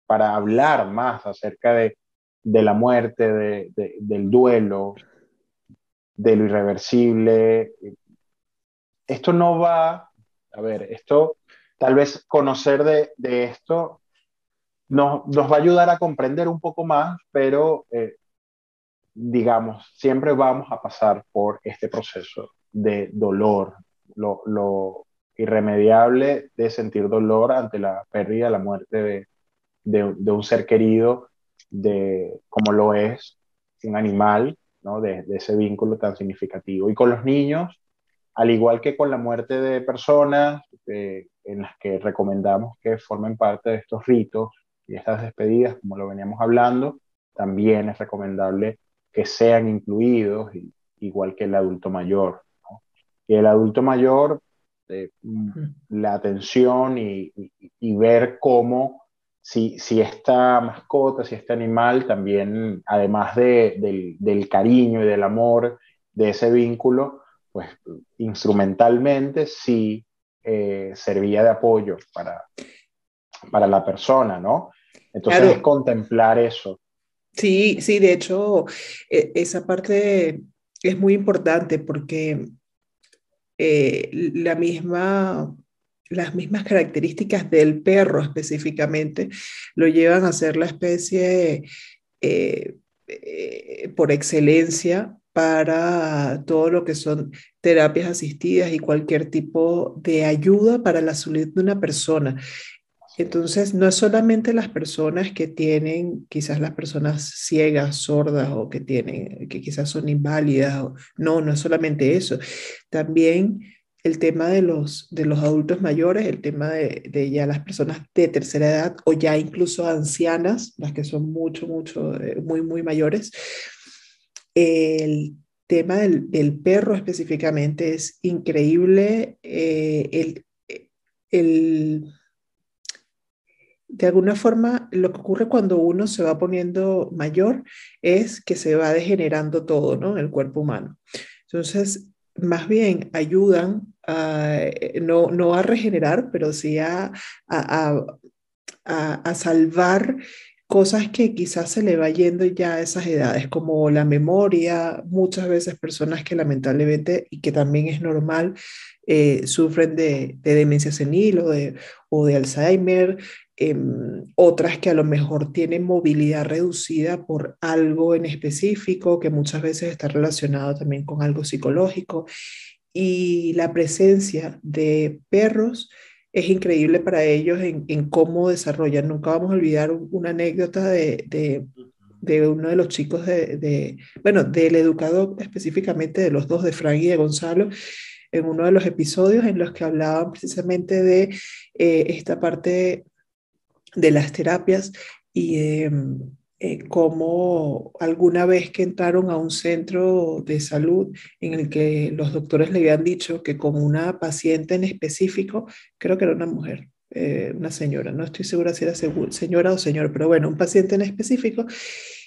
para hablar más acerca de, la muerte, del duelo, de lo irreversible. Esto no va, a ver, esto, tal vez conocer de, esto nos, nos, va a ayudar a comprender un poco más, pero eh, digamos, siempre vamos a pasar por este proceso de dolor, lo, lo, irremediable de sentir dolor ante la pérdida, la muerte de, de, un ser querido, de como lo es un animal, ¿no? de, ese vínculo tan significativo. Y con los niños, al igual que con la muerte de personas en las que recomendamos que formen parte de estos ritos y estas despedidas, como lo veníamos hablando, también es recomendable que sean incluidos, igual que el adulto mayor. Y el adulto mayor, eh, la atención y, y, ver cómo si, si esta mascota, si este animal también, además de, del, cariño y del amor de ese vínculo, pues instrumentalmente sí eh, servía de apoyo para, para la persona, ¿no? Entonces es contemplar eso. Sí, sí, de hecho, e, esa parte es muy importante porque eh, la misma las mismas características del perro específicamente lo llevan a ser la especie eh, eh, por excelencia para todo lo que son terapias asistidas y cualquier tipo de ayuda para la salud de una persona. Entonces, no es solamente las personas que tienen, quizás las personas ciegas, sordas o que tienen, que quizás son inválidas, no, no es solamente eso. También el tema de los, de los adultos mayores, el tema de, ya las personas de tercera edad o ya incluso ancianas, las que son mucho, mucho, eh, muy, muy mayores. El tema del, perro específicamente es increíble. Eh, el, el, de alguna forma, lo que ocurre cuando uno se va poniendo mayor es que se va degenerando todo, ¿no? El cuerpo humano. Entonces, más bien ayudan eh, no, no, a regenerar, pero sí a, a, a, salvar cosas que quizás se le va yendo ya a esas edades, como la memoria, muchas veces personas que lamentablemente, y que también es normal, eh, sufren de, de, demencia senil o de, o de Alzheimer, Em, otras que a lo mejor tienen movilidad reducida por algo en específico, que muchas veces está relacionado también con algo psicológico. Y la presencia de perros es increíble para ellos en, cómo desarrollan. Nunca vamos a olvidar una anécdota de, de, uno de los chicos de, bueno, del educador específicamente de los dos, de Frank y de Gonzalo, en uno de los episodios en los que hablaban precisamente de eh, esta parte de las terapias y em, eh, cómo alguna vez que entraron a un centro de salud en el que los doctores le habían dicho que con una paciente en específico, creo que era una mujer, eh, una señora, no estoy segura si era señora o señor, pero bueno, un paciente en específico,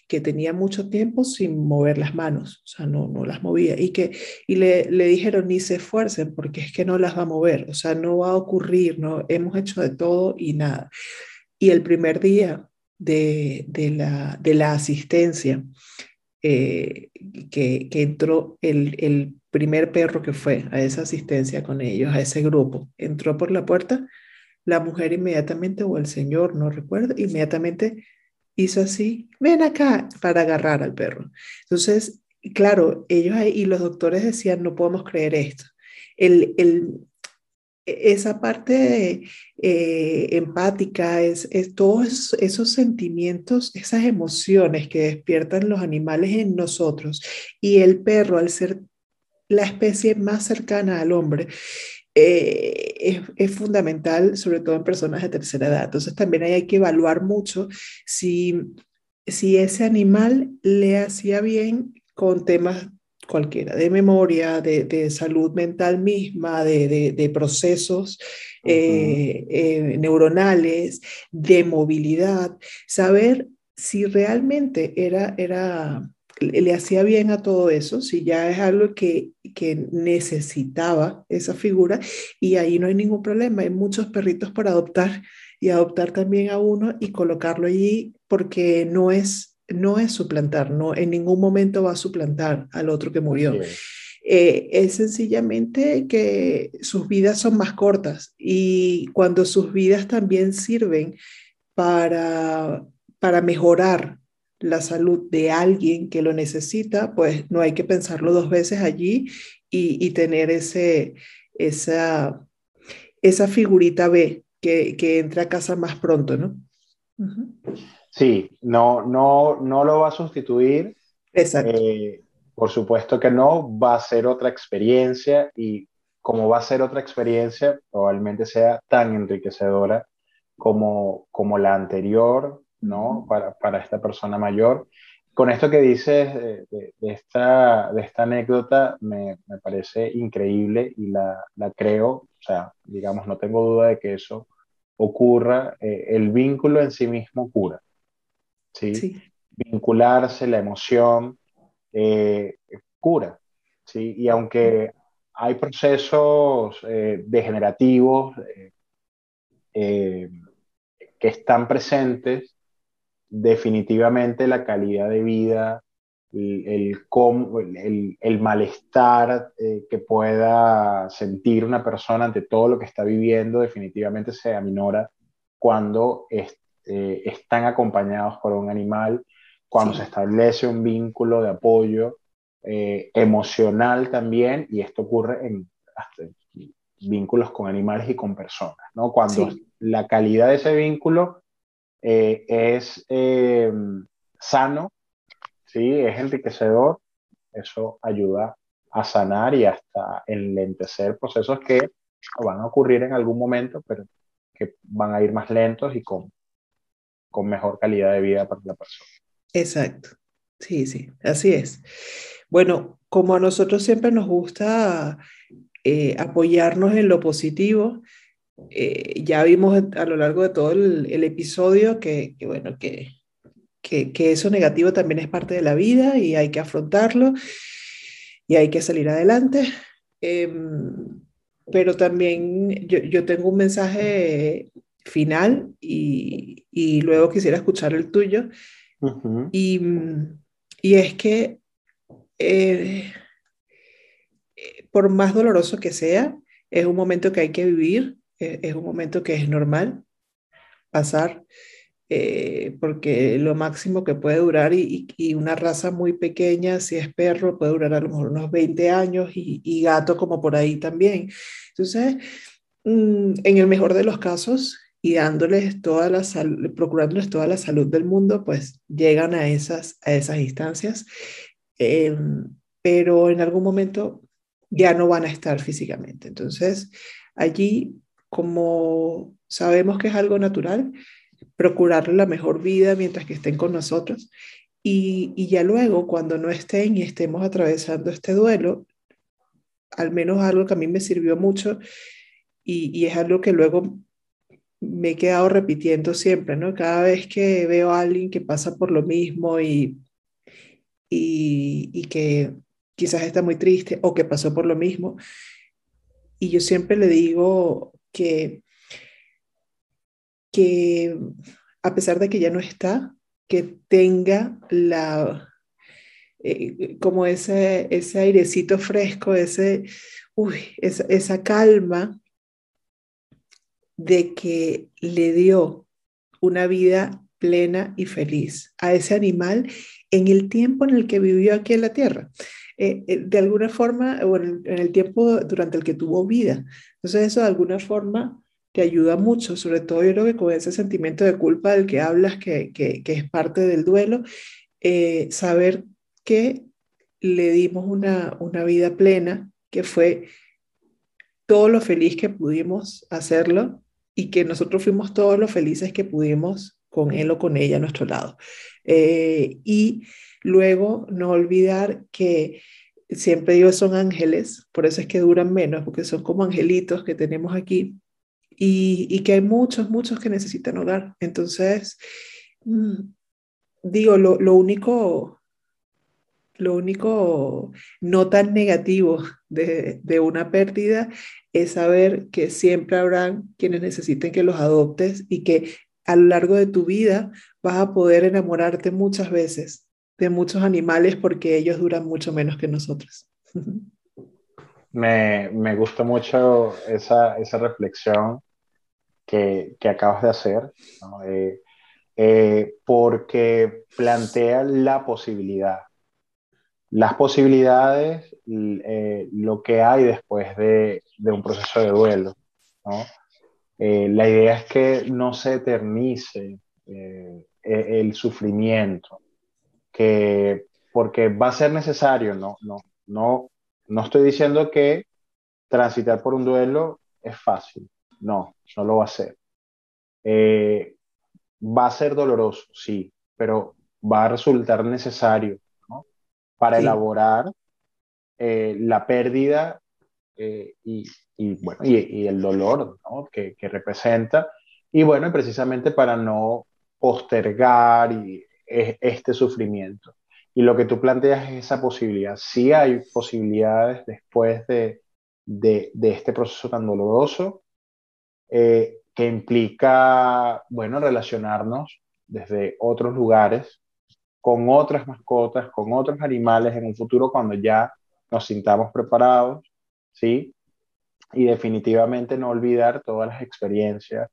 que tenía mucho tiempo sin mover las manos, o sea, no, no las movía, y que y le, le dijeron, ni se esfuercen, porque es que no las va a mover, o sea, no va a ocurrir, no, hemos hecho de todo y nada. Y el primer día de, de, la, de la asistencia, eh, que, que, entró el, el primer perro que fue a esa asistencia con ellos, a ese grupo, entró por la puerta, la mujer inmediatamente, o el señor, no recuerdo, inmediatamente hizo así, ven acá para agarrar al perro. Entonces, claro, ellos ahí, y los doctores decían, no podemos creer esto. El, el, esa parte eh, empática, es, todos esos sentimientos, esas emociones que despiertan los animales en nosotros y el perro al ser la especie más cercana al hombre, eh, es, es, fundamental, sobre todo en personas de tercera edad. Entonces también hay que evaluar mucho si, si ese animal le hacía bien con temas cualquiera, de memoria, de, de salud mental misma, de, de, de procesos uh -huh. eh, eh, neuronales, de movilidad, saber si realmente era, era le hacía bien a todo eso, si ya es algo que, que, necesitaba esa figura y ahí no hay ningún problema, hay muchos perritos para adoptar y adoptar también a uno y colocarlo allí porque no es, no es suplantar, no, en ningún momento va a suplantar al otro que murió. Eh, es sencillamente que sus vidas son más cortas y cuando sus vidas también sirven para, para mejorar la salud de alguien que lo necesita, pues no hay que pensarlo dos veces allí y, y tener ese, esa, esa figurita B que, que entre a casa más pronto, ¿no? Uh -huh. Sí, no, no, no lo va a sustituir. Exacto. Eh, por supuesto que no, va a ser otra experiencia y como va a ser otra experiencia, probablemente sea tan enriquecedora como, como la anterior, ¿no? Para, para esta persona mayor. Con esto que dices de, de, de esta, de esta anécdota me, me parece increíble y la, la, creo, o sea, digamos, no tengo duda de que eso ocurra. Eh, el vínculo en sí mismo cura, ¿sí? sí. Vincularse, la emoción, eh, cura, ¿sí? Y aunque hay procesos eh, degenerativos eh, que están presentes, definitivamente la calidad de vida, el, el, el, el malestar que pueda sentir una persona ante todo lo que está viviendo, definitivamente se aminora cuando es, eh, están acompañados por un animal, cuando sí. se establece un vínculo de apoyo eh, emocional también, y esto ocurre en hasta, vínculos con animales y con personas, ¿no? Cuando sí. la calidad de ese vínculo eh, es eh, sano, ¿sí? es enriquecedor, eso ayuda a sanar y hasta enlentecer procesos que van a ocurrir en algún momento, pero que van a ir más lentos y con, con mejor calidad de vida para la persona. Exacto, sí, sí, así es. Bueno, como a nosotros siempre nos gusta eh, apoyarnos en lo positivo, eh, ya vimos a lo largo de todo el, episodio que, bueno, que, que, eso negativo también es parte de la vida y hay que afrontarlo y hay que salir adelante. Eh, pero también yo, yo, tengo un mensaje final y, y luego quisiera escuchar el tuyo. Uh -huh. y, y, es que eh, por más doloroso que sea, es un momento que hay que vivir eh, es un momento que es normal pasar, eh, porque lo máximo que puede durar y, y, una raza muy pequeña, si es perro, puede durar a lo mejor unos 20 años y, y gato como por ahí también. Entonces, mm, en el mejor de los casos, y dándoles toda la salud, procurándoles toda la salud del mundo, pues llegan a esas, a esas instancias, eh, pero en algún momento ya no van a estar físicamente. Entonces, allí como sabemos que es algo natural, procurarle la mejor vida mientras que estén con nosotros. Y, y, ya luego, cuando no estén y estemos atravesando este duelo, al menos algo que a mí me sirvió mucho y, y es algo que luego me he quedado repitiendo siempre, ¿no? Cada vez que veo a alguien que pasa por lo mismo y, y, y que quizás está muy triste o que pasó por lo mismo, y yo siempre le digo que, que a pesar de que ya no está, que tenga la, eh, como ese, ese airecito fresco, ese, uy, esa, esa calma de que le dio una vida plena y feliz a ese animal en el tiempo en el que vivió aquí en la tierra. Eh, eh, de alguna forma, o en, el tiempo durante el que tuvo vida. Entonces eso de alguna forma te ayuda mucho, sobre todo yo creo que con ese sentimiento de culpa del que hablas, que, que, es parte del duelo, eh, saber que le dimos una, una vida plena, que fue todo lo feliz que pudimos hacerlo y que nosotros fuimos todos los felices que pudimos con él o con ella a nuestro lado. y Luego, no olvidar que siempre digo son ángeles, por eso es que duran menos, porque son como angelitos que tenemos aquí y, que hay muchos, muchos que necesitan hogar. Entonces, mm, digo, lo, único, lo único no tan negativo de, de, una pérdida es saber que siempre habrán quienes necesiten que los adoptes y que a lo largo de tu vida vas a poder enamorarte muchas veces de muchos animales porque ellos duran mucho menos que nosotros. Me, me gusta mucho esa, esa reflexión que, que, acabas de hacer, eh, eh, porque plantea la posibilidad, las posibilidades, eh, lo que hay después de, un proceso de duelo. ¿no? la idea es que no se eternice e, el sufrimiento, que porque va a ser necesario, no, no, no, no estoy diciendo que transitar por un duelo es fácil, no, no lo va a ser. Eh, va a ser doloroso, sí, pero va a resultar necesario para elaborar eh, la pérdida eh, y, y, bueno, y, y, el dolor ¿no? que, que representa. Y bueno, precisamente para no postergar y este sufrimiento. Y lo que tú planteas es esa posibilidad. Sí hay posibilidades después de, de, este proceso tan doloroso eh, que implica, bueno, relacionarnos desde otros lugares con otras mascotas, con otros animales en un futuro cuando ya nos sintamos preparados, ¿sí? Y definitivamente no olvidar todas las experiencias,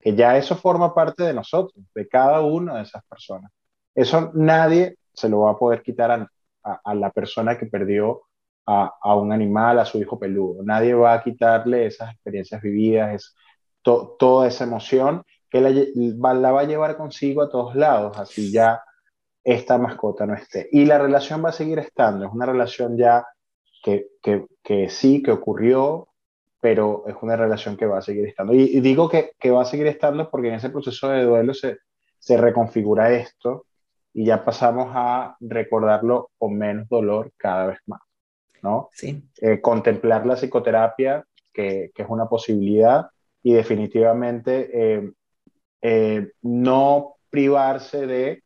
que ya eso forma parte de nosotros, de cada una de esas personas. Eso nadie se lo va a poder quitar a, la persona que perdió a, un animal, a su hijo peludo. Nadie va a quitarle esas experiencias vividas, es toda esa emoción que la, la, va a llevar consigo a todos lados, así ya esta mascota no esté. Y la relación va a seguir estando, es una relación ya que, que, que sí, que ocurrió, pero es una relación que va a seguir estando. Y, digo que, que, va a seguir estando porque en ese proceso de duelo se, se reconfigura esto y ya pasamos a recordarlo con menos dolor cada vez más, ¿no? Sí. Eh, contemplar la psicoterapia, que, que, es una posibilidad, y definitivamente eh, eh, no privarse de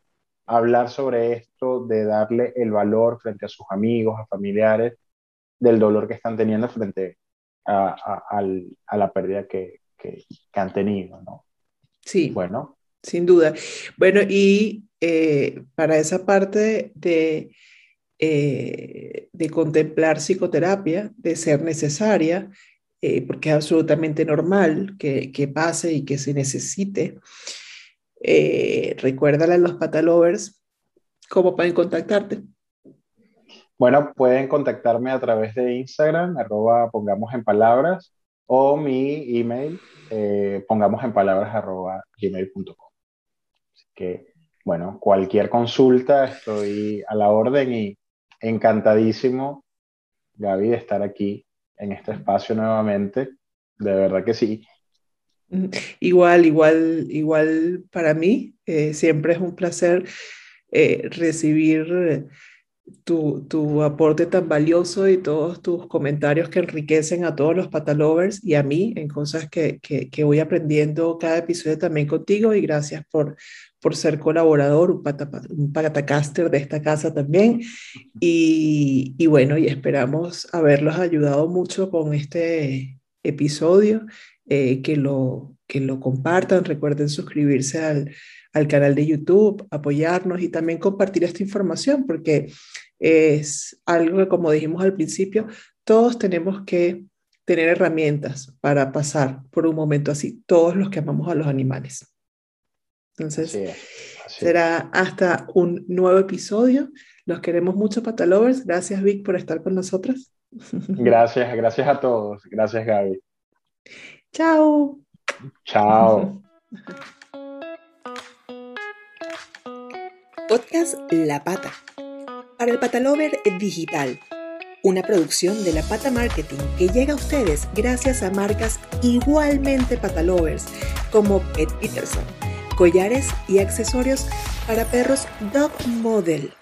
hablar sobre esto, de darle el valor frente a sus amigos, a familiares, del dolor que están teniendo frente a, a, la pérdida que, que, que, han tenido, ¿no? Sí. Bueno. Sin duda. Bueno, y eh, para esa parte de, eh, de contemplar psicoterapia, de ser necesaria, eh, porque es absolutamente normal que, que, pase y que se necesite. Recuérdale a los patalovers cómo pueden contactarte. Bueno, pueden contactarme a través de Instagram, arroba pongamos en palabras, o mi email, pongamos en palabras arroba gmail.com. Así que bueno, cualquier consulta, estoy a la orden y encantadísimo, Gaby, de estar aquí en este espacio nuevamente. De verdad que sí. Igual, igual, igual para mí, eh, siempre es un placer eh, recibir tu, aporte tan valioso y todos tus comentarios que enriquecen a todos los patalovers y a mí en cosas que, que, voy aprendiendo cada episodio también contigo. Y gracias por, por ser colaborador, un, pata, un patacaster de esta casa también. Y, y, bueno, y esperamos haberlos ayudado mucho con este episodio, eh, que, lo, que lo compartan, recuerden suscribirse al, al canal de YouTube, apoyarnos y también compartir esta información, porque es algo que, como dijimos al principio, todos tenemos que tener herramientas para pasar por un momento así, todos los que amamos a los animales. Entonces, será hasta un nuevo episodio. Los queremos mucho, Patalovers. Gracias, Vic, por estar con nosotros. Gracias, gracias a todos. Gracias, Gaby. Chao. Chao. Podcast La Pata. Para el Patalover Digital. Una producción de La Pata Marketing que llega a ustedes gracias a marcas igualmente patalovers como Pet Peterson, collares y accesorios para perros Dog Model.